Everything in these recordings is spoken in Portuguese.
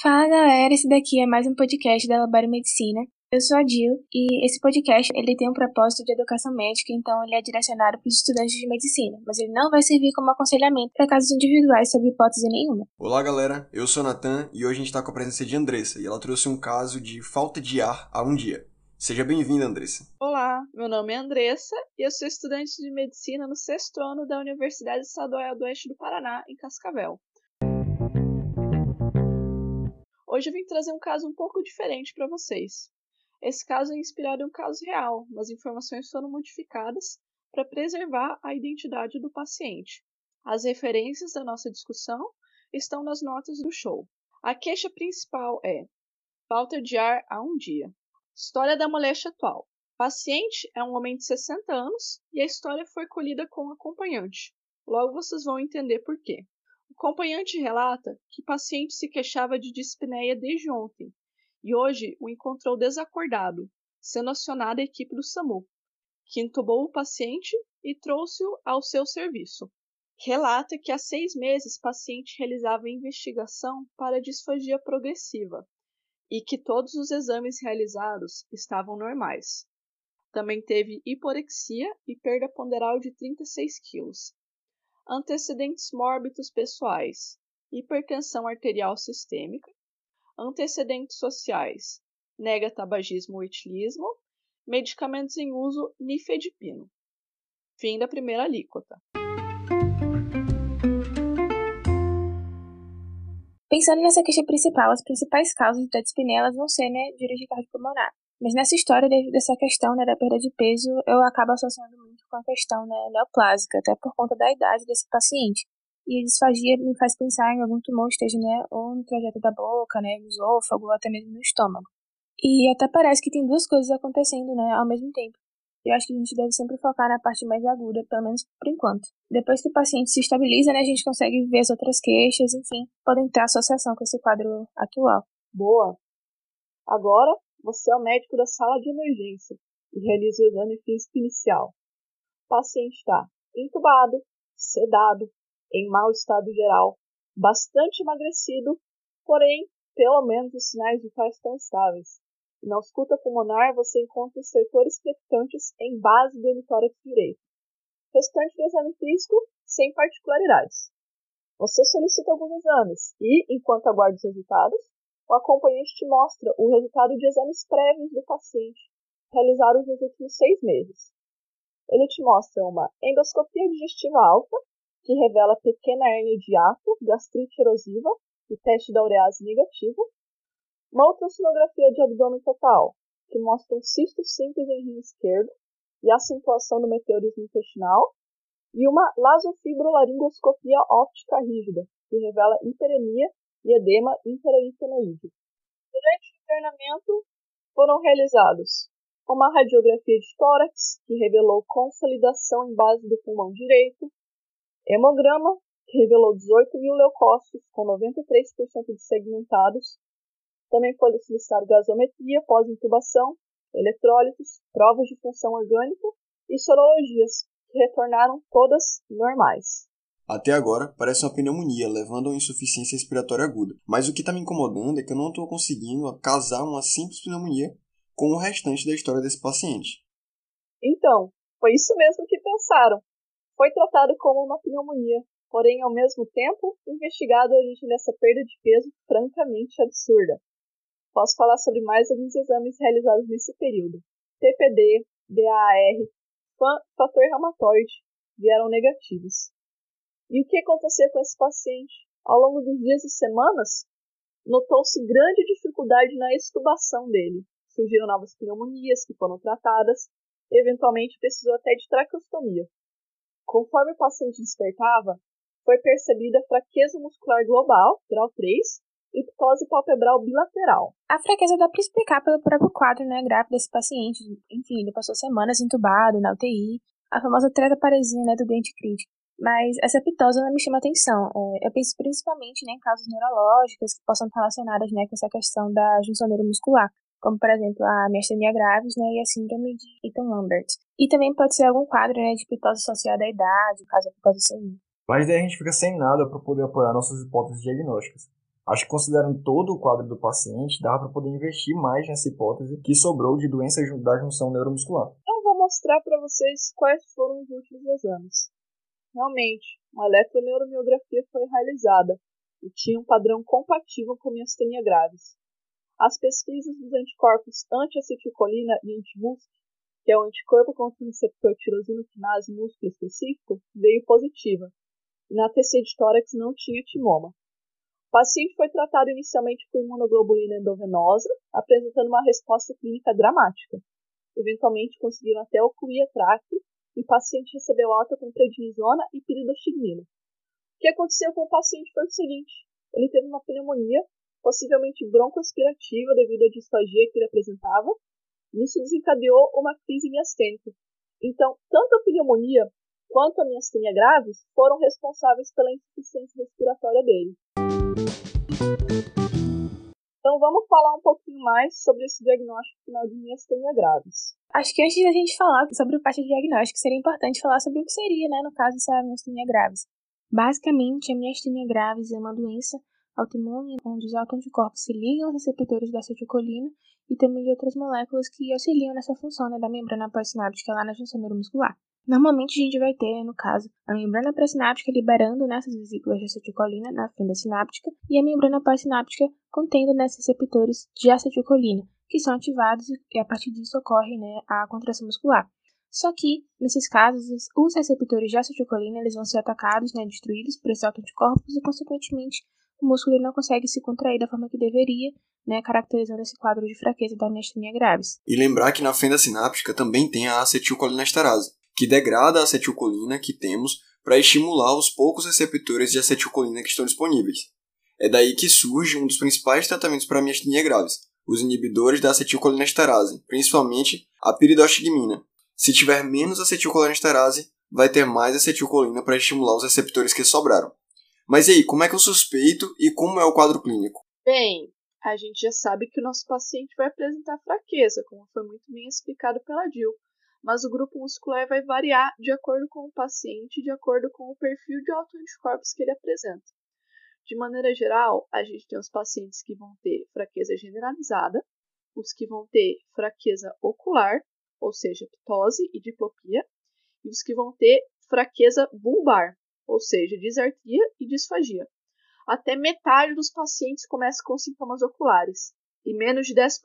Fala galera, esse daqui é mais um podcast da Labora Medicina. Eu sou a Dil e esse podcast ele tem um propósito de educação médica, então ele é direcionado para os estudantes de medicina, mas ele não vai servir como aconselhamento para casos individuais sobre hipótese nenhuma. Olá galera, eu sou Natan e hoje a gente está com a presença de Andressa e ela trouxe um caso de falta de ar há um dia. Seja bem-vinda, Andressa. Olá, meu nome é Andressa e eu sou estudante de medicina no sexto ano da Universidade Estadual do Oeste do Paraná, em Cascavel. Hoje eu vim trazer um caso um pouco diferente para vocês. Esse caso é inspirado em um caso real, mas informações foram modificadas para preservar a identidade do paciente. As referências da nossa discussão estão nas notas do show. A queixa principal é falta de ar há um dia. História da moléstia atual. Paciente é um homem de 60 anos e a história foi colhida com um acompanhante. Logo vocês vão entender por quê. Acompanhante relata que paciente se queixava de dispneia desde ontem e hoje o encontrou desacordado, sendo acionada a equipe do SAMU, que entubou o paciente e trouxe-o ao seu serviço. Relata que há seis meses paciente realizava investigação para disfagia progressiva e que todos os exames realizados estavam normais. Também teve hiporexia e perda ponderal de 36 quilos antecedentes mórbidos pessoais, hipertensão arterial sistêmica, antecedentes sociais, nega tabagismo ou etilismo, medicamentos em uso nifedipino. Fim da primeira alíquota. Pensando nessa queixa principal, as principais causas da dispneia vão ser né, de origem cardiopulmonar. Mas nessa história dessa questão né, da perda de peso, eu acabo associando com a questão né, neoplásica, até por conta da idade desse paciente. E a disfagia me faz pensar em algum tumor esteja né, ou no trajeto da boca, né, no esôfago, ou até mesmo no estômago. E até parece que tem duas coisas acontecendo né, ao mesmo tempo. Eu acho que a gente deve sempre focar na parte mais aguda, pelo menos por enquanto. Depois que o paciente se estabiliza, né, a gente consegue ver as outras queixas, enfim, podem ter associação com esse quadro atual. Boa! Agora, você é o médico da sala de emergência e realiza o exame físico inicial. Paciente está entubado, sedado, em mau estado geral, bastante emagrecido, porém, pelo menos os sinais vitais estão estáveis. Na escuta pulmonar você encontra estertores crepitantes em base do hemitórax direito. Restante do exame físico, sem particularidades. Você solicita alguns exames e, enquanto aguarda os resultados, o acompanhante te mostra o resultado de exames prévios do paciente, realizados nos últimos seis meses. Ele te mostra uma endoscopia digestiva alta, que revela pequena hérnia de hiato, gastrite erosiva e teste da urease negativo, uma ultrassonografia de abdômen total, que mostra um cisto simples em rim esquerdo e acentuação do meteorismo intestinal, e uma lasofibrolaringoscopia óptica rígida, que revela hiperemia e edema interaritenoide. Durante o internamento, foram realizados uma radiografia de tórax, que revelou consolidação em base do pulmão direito, hemograma, que revelou 18 mil leucócitos, com 93% de segmentados. Também foi solicitado gasometria pós-intubação, eletrólitos, provas de função orgânica e sorologias, que retornaram todas normais. Até agora, parece uma pneumonia, levando a uma insuficiência respiratória aguda. Mas o que está me incomodando é que eu não estou conseguindo casar uma simples pneumonia com o restante da história desse paciente. Então, foi isso mesmo que pensaram. Foi tratado como uma pneumonia, porém, ao mesmo tempo, investigado a origem dessa perda de peso francamente absurda. Posso falar sobre mais alguns exames realizados nesse período. TPD, DAR, fator reumatoide vieram negativos. E o que aconteceu com esse paciente? Ao longo dos dias e semanas, notou-se grande dificuldade na extubação dele. Surgiram novas pneumonias que foram tratadas, eventualmente precisou até de traqueostomia. Conforme o paciente despertava, foi percebida fraqueza muscular global, grau 3, e ptose palpebral bilateral. A fraqueza dá para explicar pelo próprio quadro né, grave desse paciente. Enfim, ele passou semanas entubado na UTI, a famosa tretaparesia né, do dente crítico. Mas essa pitose não me chama atenção. É, eu penso principalmente né, em causas neurológicas que possam estar relacionadas né, com essa questão da junção neuromuscular, como por exemplo a miastenia graves né, e a síndrome de Eaton-Lambert. E também pode ser algum quadro né, de pitose associada à idade, caso a pitose seja. Mas daí a gente fica sem nada para poder apoiar nossas hipóteses diagnósticas. Acho que considerando todo o quadro do paciente, dá para poder investir mais nessa hipótese que sobrou de doença da junção neuromuscular. Então vou mostrar para vocês quais foram os últimos exames. Realmente, uma eletroneuromiografia foi realizada e tinha um padrão compatível com miastenia graves. As pesquisas dos anticorpos anti-acetilcolina e anti-MUSC, que é o anticorpo contra o receptor tirosina quinase músculo específico, veio positiva, e na TC de tórax não tinha timoma. O paciente foi tratado inicialmente com imunoglobulina endovenosa, apresentando uma resposta clínica dramática. Eventualmente conseguiram até ocluir a traque e o paciente recebeu alta com prednisona e piridoxigmina. O que aconteceu com o paciente foi o seguinte: ele teve uma pneumonia, possivelmente broncoaspirativa devido à disfagia que ele apresentava, e isso desencadeou uma crise miastênica. Então, tanto a pneumonia quanto a miastenia graves foram responsáveis pela insuficiência respiratória dele. Então vamos falar um pouquinho mais sobre esse diagnóstico final de miastenia graves. Acho que antes da gente falar sobre o parte de diagnóstico, seria importante falar sobre o que seria, né, no caso dessa miastenia graves. Basicamente, a miastenia graves é uma doença autoimune onde os autoanticorpos se ligam aos receptores da acetilcolina e também de outras moléculas que auxiliam nessa função né, da membrana pós-sináptica lá na junção neuromuscular. Normalmente a gente vai ter, no caso, a membrana pré-sináptica liberando nessas vesículas de acetilcolina na fenda sináptica e a membrana pós-sináptica contendo nesses receptores de acetilcolina, que são ativados e a partir disso ocorre né, a contração muscular. Só que, nesses casos, os receptores de acetilcolina eles vão ser atacados, né, destruídos por esses autoanticorpos e, consequentemente, o músculo não consegue se contrair da forma que deveria, né, caracterizando esse quadro de fraqueza da miastenia graves. E lembrar que na fenda sináptica também tem a acetilcolinesterase, que degrada a acetilcolina que temos para estimular os poucos receptores de acetilcolina que estão disponíveis. É daí que surge um dos principais tratamentos para miastenia graves, os inibidores da acetilcolinesterase, principalmente a piridoxigmina. Se tiver menos acetilcolinesterase, vai ter mais acetilcolina para estimular os receptores que sobraram. Mas e aí, como é que eu suspeito e como é o quadro clínico? Bem, a gente já sabe que o nosso paciente vai apresentar fraqueza, como foi muito bem explicado pela Jill mas o grupo muscular vai variar de acordo com o paciente, de acordo com o perfil de autoanticorpos que ele apresenta. De maneira geral, a gente tem os pacientes que vão ter fraqueza generalizada, os que vão ter fraqueza ocular, ou seja, ptose e diplopia, e os que vão ter fraqueza bulbar, ou seja, disartria e disfagia. Até metade dos pacientes começa com sintomas oculares, e menos de 10%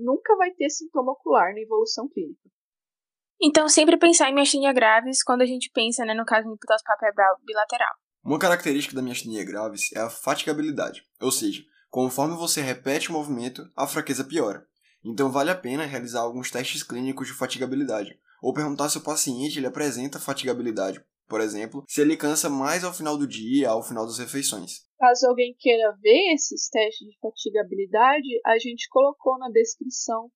nunca vai ter sintoma ocular na evolução clínica. Então, sempre pensar em miastenia graves quando a gente pensa, né, no caso de hipotose palpebral bilateral. Uma característica da miastenia graves é a fatigabilidade, ou seja, conforme você repete o movimento, a fraqueza piora. Então vale a pena realizar alguns testes clínicos de fatigabilidade, ou perguntar se o paciente ele apresenta fatigabilidade, por exemplo, se ele cansa mais ao final do dia, ao final das refeições. Caso alguém queira ver esses testes de fatigabilidade, a gente colocou na descrição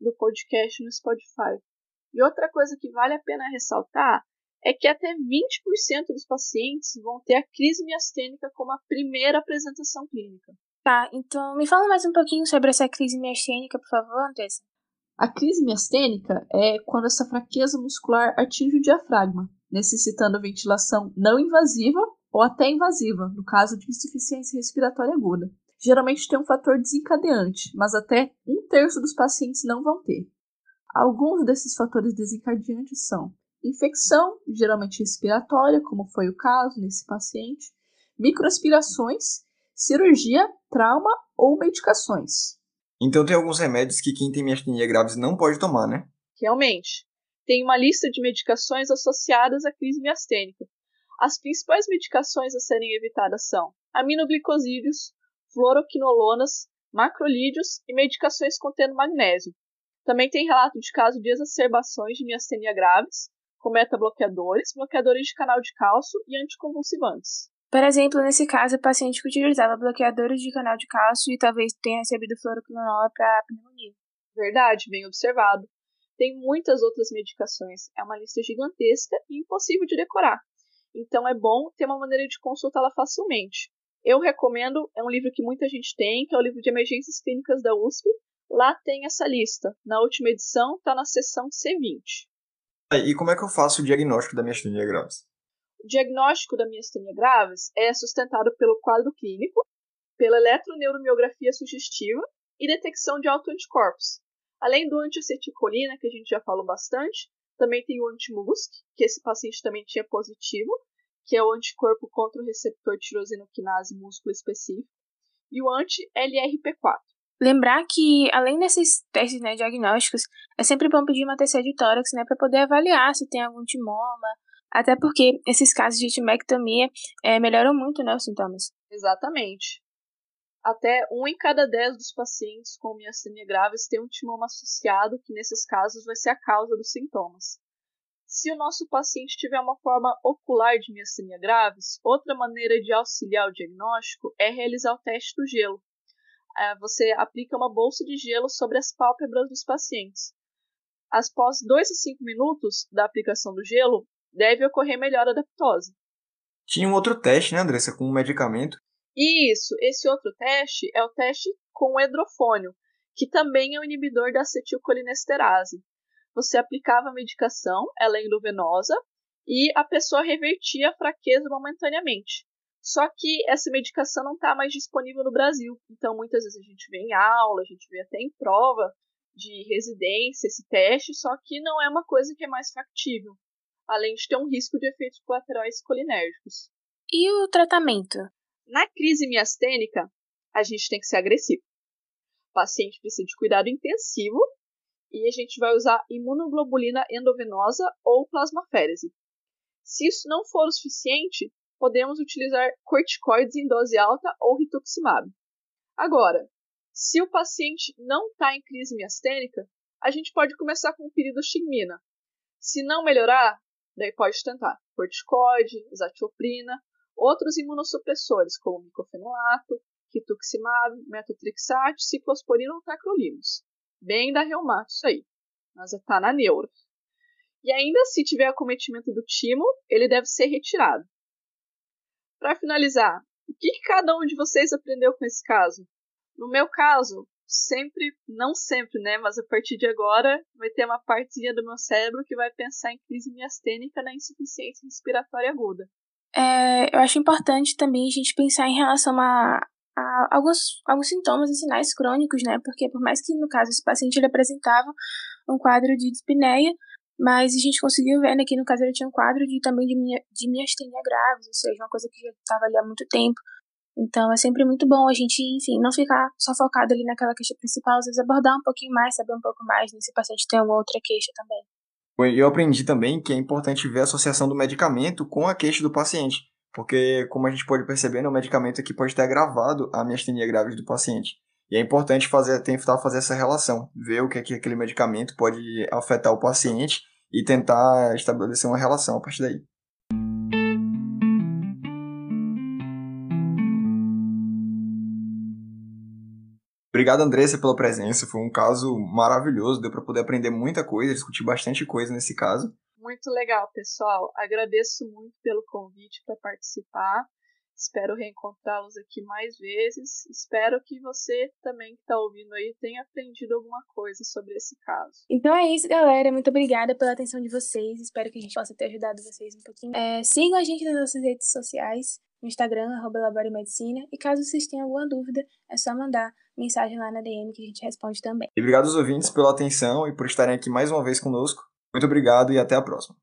do podcast no Spotify. E outra coisa que vale a pena ressaltar é que até 20% dos pacientes vão ter a crise miastênica como a primeira apresentação clínica. Tá, então me fala mais um pouquinho sobre essa crise miastênica, por favor, Andressa. A crise miastênica é quando essa fraqueza muscular atinge o diafragma, necessitando ventilação não invasiva ou até invasiva, no caso de insuficiência respiratória aguda. Geralmente tem um fator desencadeante, mas até um terço dos pacientes não vão ter. Alguns desses fatores desencadeantes são infecção, geralmente respiratória, como foi o caso nesse paciente, microaspirações, cirurgia, trauma ou medicações. Então tem alguns remédios que quem tem miastenia graves não pode tomar, né? Realmente. Tem uma lista de medicações associadas à crise miastênica. As principais medicações a serem evitadas são aminoglicosídeos, fluoroquinolonas, macrolídeos e medicações contendo magnésio, também tem relato de caso de exacerbações de miastenia graves, com metabloqueadores, bloqueadores de canal de cálcio e anticonvulsivantes. Por exemplo, nesse caso, o paciente que utilizava bloqueadores de canal de cálcio e talvez tenha recebido fluoroquinolona para pneumonia. Verdade, bem observado. Tem muitas outras medicações, é uma lista gigantesca e impossível de decorar. Então é bom ter uma maneira de consultá-la facilmente. Eu recomendo, é um livro que muita gente tem, que é o livro de emergências clínicas da USP, Lá tem essa lista. Na última edição está na seção C20. E como é que eu faço o diagnóstico da miastenia graves? O diagnóstico da miastenia graves é sustentado pelo quadro clínico, pela eletroneuromiografia sugestiva e detecção de autoanticorpos. Além do antiacetilcolina, que a gente já falou bastante, também tem o anti-MUSC, que esse paciente também tinha positivo, que é o anticorpo contra o receptor tirosinoquinase músculo específico, e o anti-LRP4. Lembrar que, além desses testes né, diagnósticos, é sempre bom pedir uma TC de tórax né, para poder avaliar se tem algum timoma, até porque esses casos de timectomia é, melhoram muito né, os sintomas. Exatamente. Até um em cada dez dos pacientes com miastenia graves tem um timoma associado, que nesses casos vai ser a causa dos sintomas. Se o nosso paciente tiver uma forma ocular de miastenia graves, outra maneira de auxiliar o diagnóstico é realizar o teste do gelo. É, você aplica uma bolsa de gelo sobre as pálpebras dos pacientes. Após 2 a 5 minutos da aplicação do gelo, deve ocorrer melhora da ptose. Tinha um outro teste, né, Andressa, com um medicamento. Isso, esse outro teste é o teste com o hidrofônio, que também é um inibidor da acetilcolinesterase. Você aplicava a medicação, ela é endovenosa, e a pessoa revertia a fraqueza momentaneamente. Só que essa medicação não está mais disponível no Brasil. Então, muitas vezes a gente vê em aula, a gente vê até em prova de residência esse teste, só que não é uma coisa que é mais factível além de ter um risco de efeitos colaterais colinérgicos. E o tratamento? Na crise miastênica, a gente tem que ser agressivo. O paciente precisa de cuidado intensivo e a gente vai usar imunoglobulina endovenosa ou plasmaférese. Se isso não for o suficiente, podemos utilizar corticoides em dose alta ou rituximab. Agora, se o paciente não está em crise miastênica, a gente pode começar com o piridostigmina. Se não melhorar, Daí pode tentar corticoide, zatioprina, outros imunossupressores como micofenolato, rituximab, metotrexate, ciclosporina ou tacrolimus. Bem da reumato isso aí, mas está na neuro. E ainda se tiver acometimento do timo, ele deve ser retirado. Para finalizar, o que cada um de vocês aprendeu com esse caso? No meu caso, sempre, não sempre, né, mas a partir de agora vai ter uma partezinha do meu cérebro que vai pensar em crise miastênica na insuficiência respiratória aguda. É, eu acho importante também a gente pensar em relação a, a, alguns, alguns sintomas e sinais crônicos, né, porque por mais que no caso esse paciente ele apresentava um quadro de dispneia, mas a gente conseguiu ver né, que no caso ele tinha um quadro de, também de, de miastenia graves, ou seja, uma coisa que já estava ali há muito tempo. Então é sempre muito bom a gente, enfim, não ficar só focado ali naquela queixa principal, às vezes abordar um pouquinho mais, saber um pouco mais, né, se o paciente tem alguma outra queixa também. Eu aprendi também que é importante ver a associação do medicamento com a queixa do paciente, porque, como a gente pode perceber, o medicamento aqui pode ter agravado a miastenia grave do paciente. E é importante fazer, tentar fazer essa relação, ver o que, é que aquele medicamento pode afetar o paciente e tentar estabelecer uma relação a partir daí. Obrigado, Andressa, pela presença. Foi um caso maravilhoso. Deu para poder aprender muita coisa, discutir bastante coisa nesse caso. Muito legal, pessoal. Agradeço muito pelo convite para participar. Espero reencontrá-los aqui mais vezes. Espero que você também que está ouvindo aí tenha aprendido alguma coisa sobre esse caso. Então é isso, galera. Muito obrigada pela atenção de vocês. Espero que a gente possa ter ajudado vocês um pouquinho. É, sigam a gente nas nossas redes sociais no Instagram, arroba Medicina, e caso vocês tenham alguma dúvida, é só mandar mensagem lá na DM que a gente responde também. E obrigado aos ouvintes pela atenção e por estarem aqui mais uma vez conosco. Muito obrigado e até a próxima.